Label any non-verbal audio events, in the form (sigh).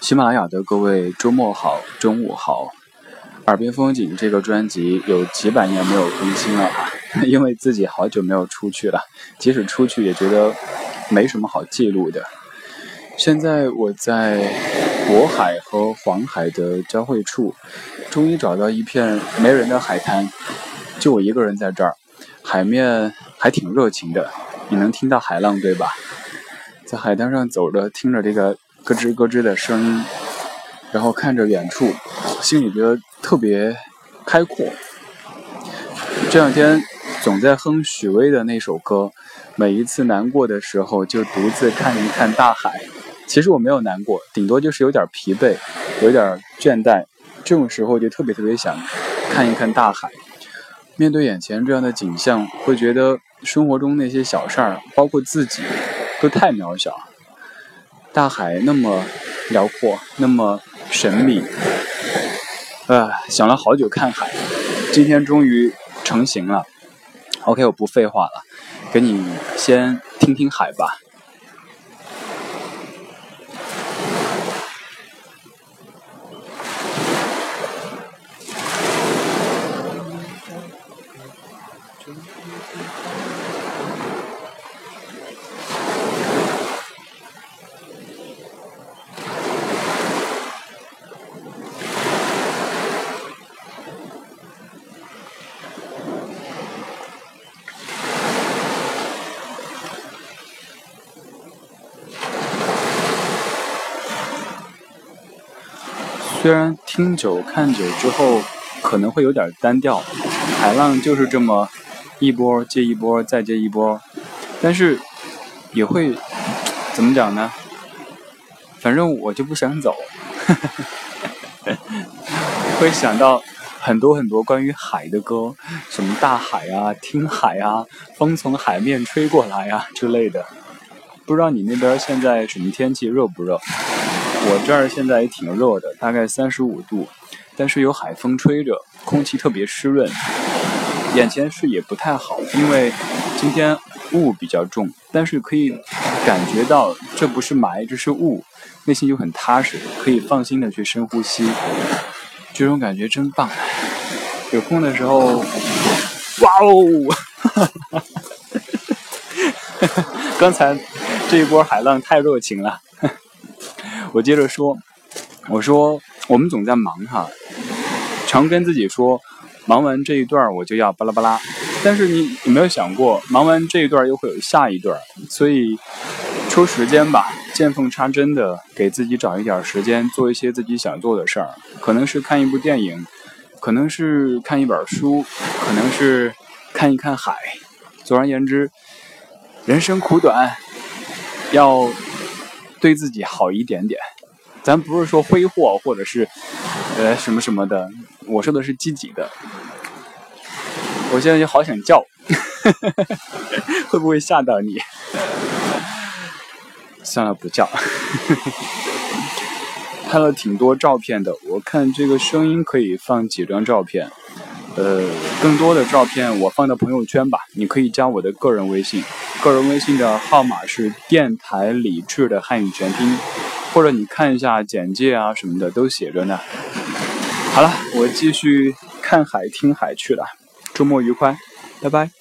喜马拉雅的各位，周末好，中午好。耳边风景这个专辑有几百年没有更新了，因为自己好久没有出去了，即使出去也觉得没什么好记录的。现在我在渤海和黄海的交汇处，终于找到一片没人的海滩，就我一个人在这儿，海面还挺热情的，你能听到海浪对吧？在海滩上走着，听着这个。咯吱咯吱的声音，然后看着远处，心里觉得特别开阔。这两天总在哼许巍的那首歌，每一次难过的时候就独自看一看大海。其实我没有难过，顶多就是有点疲惫，有点倦怠。这种时候就特别特别想看一看大海。面对眼前这样的景象，会觉得生活中那些小事儿，包括自己，都太渺小。大海那么辽阔，那么神秘，啊，想了好久看海，今天终于成型了。OK，我不废话了，给你先听听海吧。虽然听久看久之后可能会有点单调，海浪就是这么一波接一波再接一波，但是也会怎么讲呢？反正我就不想走，(laughs) 会想到很多很多关于海的歌，什么大海啊、听海啊、风从海面吹过来啊之类的。不知道你那边现在什么天气，热不热？我这儿现在也挺热的，大概三十五度，但是有海风吹着，空气特别湿润，眼前视野不太好，因为今天雾比较重，但是可以感觉到这不是霾，这是雾，内心就很踏实，可以放心的去深呼吸，这种感觉真棒。有空的时候，哇哦！哈 (laughs) 哈刚才这一波海浪太热情了。我接着说，我说我们总在忙哈，常跟自己说，忙完这一段我就要巴拉巴拉，但是你有没有想过，忙完这一段又会有下一段，所以抽时间吧，见缝插针的给自己找一点时间，做一些自己想做的事儿，可能是看一部电影，可能是看一本书，可能是看一看海。总而言之，人生苦短，要。对自己好一点点，咱不是说挥霍或者是，呃什么什么的，我说的是积极的。我现在就好想叫，(laughs) 会不会吓到你？算了，不叫。(laughs) 拍了挺多照片的，我看这个声音可以放几张照片。呃，更多的照片我放到朋友圈吧，你可以加我的个人微信，个人微信的号码是电台理智的汉语全拼，或者你看一下简介啊什么的都写着呢。好了，我继续看海听海去了，周末愉快，拜拜。